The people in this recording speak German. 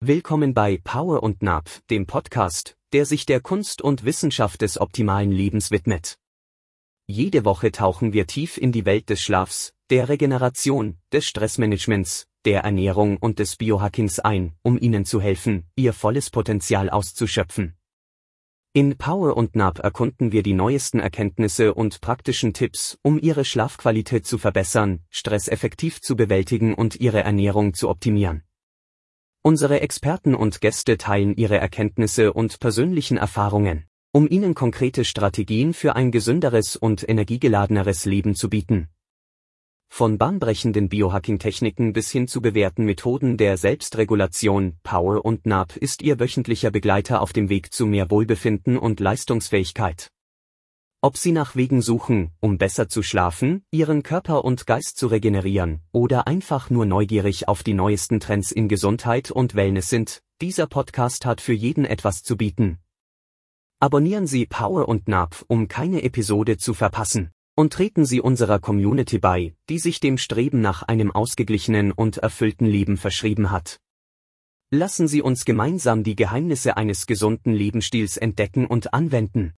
Willkommen bei Power und Nap, dem Podcast, der sich der Kunst und Wissenschaft des optimalen Lebens widmet. Jede Woche tauchen wir tief in die Welt des Schlafs, der Regeneration, des Stressmanagements, der Ernährung und des Biohackings ein, um Ihnen zu helfen, Ihr volles Potenzial auszuschöpfen. In Power und Nap erkunden wir die neuesten Erkenntnisse und praktischen Tipps, um Ihre Schlafqualität zu verbessern, Stress effektiv zu bewältigen und Ihre Ernährung zu optimieren. Unsere Experten und Gäste teilen ihre Erkenntnisse und persönlichen Erfahrungen, um Ihnen konkrete Strategien für ein gesünderes und energiegeladeneres Leben zu bieten. Von bahnbrechenden Biohacking-Techniken bis hin zu bewährten Methoden der Selbstregulation, Power und NAP ist Ihr wöchentlicher Begleiter auf dem Weg zu mehr Wohlbefinden und Leistungsfähigkeit. Ob Sie nach Wegen suchen, um besser zu schlafen, Ihren Körper und Geist zu regenerieren, oder einfach nur neugierig auf die neuesten Trends in Gesundheit und Wellness sind, dieser Podcast hat für jeden etwas zu bieten. Abonnieren Sie Power und NAP, um keine Episode zu verpassen. Und treten Sie unserer Community bei, die sich dem Streben nach einem ausgeglichenen und erfüllten Leben verschrieben hat. Lassen Sie uns gemeinsam die Geheimnisse eines gesunden Lebensstils entdecken und anwenden.